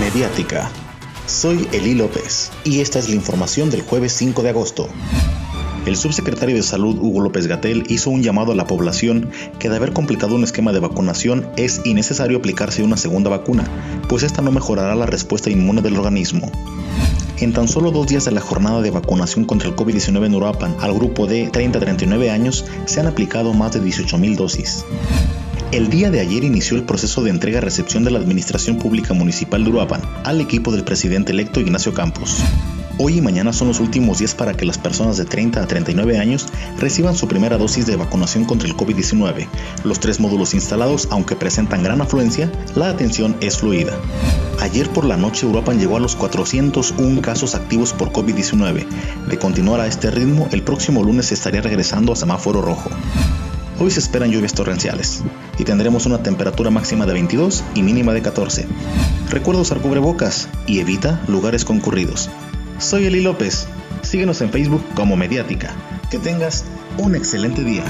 Mediática. Soy Eli López y esta es la información del jueves 5 de agosto. El subsecretario de Salud Hugo López Gatel hizo un llamado a la población que de haber completado un esquema de vacunación es innecesario aplicarse una segunda vacuna, pues esta no mejorará la respuesta inmune del organismo. En tan solo dos días de la jornada de vacunación contra el COVID-19 en Uruapan al grupo de 30-39 años se han aplicado más de 18.000 dosis. El día de ayer inició el proceso de entrega-recepción de la Administración Pública Municipal de Uruapan al equipo del presidente electo Ignacio Campos. Hoy y mañana son los últimos días para que las personas de 30 a 39 años reciban su primera dosis de vacunación contra el COVID-19. Los tres módulos instalados, aunque presentan gran afluencia, la atención es fluida. Ayer por la noche Uruapan llegó a los 401 casos activos por COVID-19. De continuar a este ritmo, el próximo lunes estaría regresando a semáforo rojo. Hoy se esperan lluvias torrenciales y tendremos una temperatura máxima de 22 y mínima de 14. Recuerda usar cubrebocas y evita lugares concurridos. Soy Eli López. Síguenos en Facebook como Mediática. Que tengas un excelente día.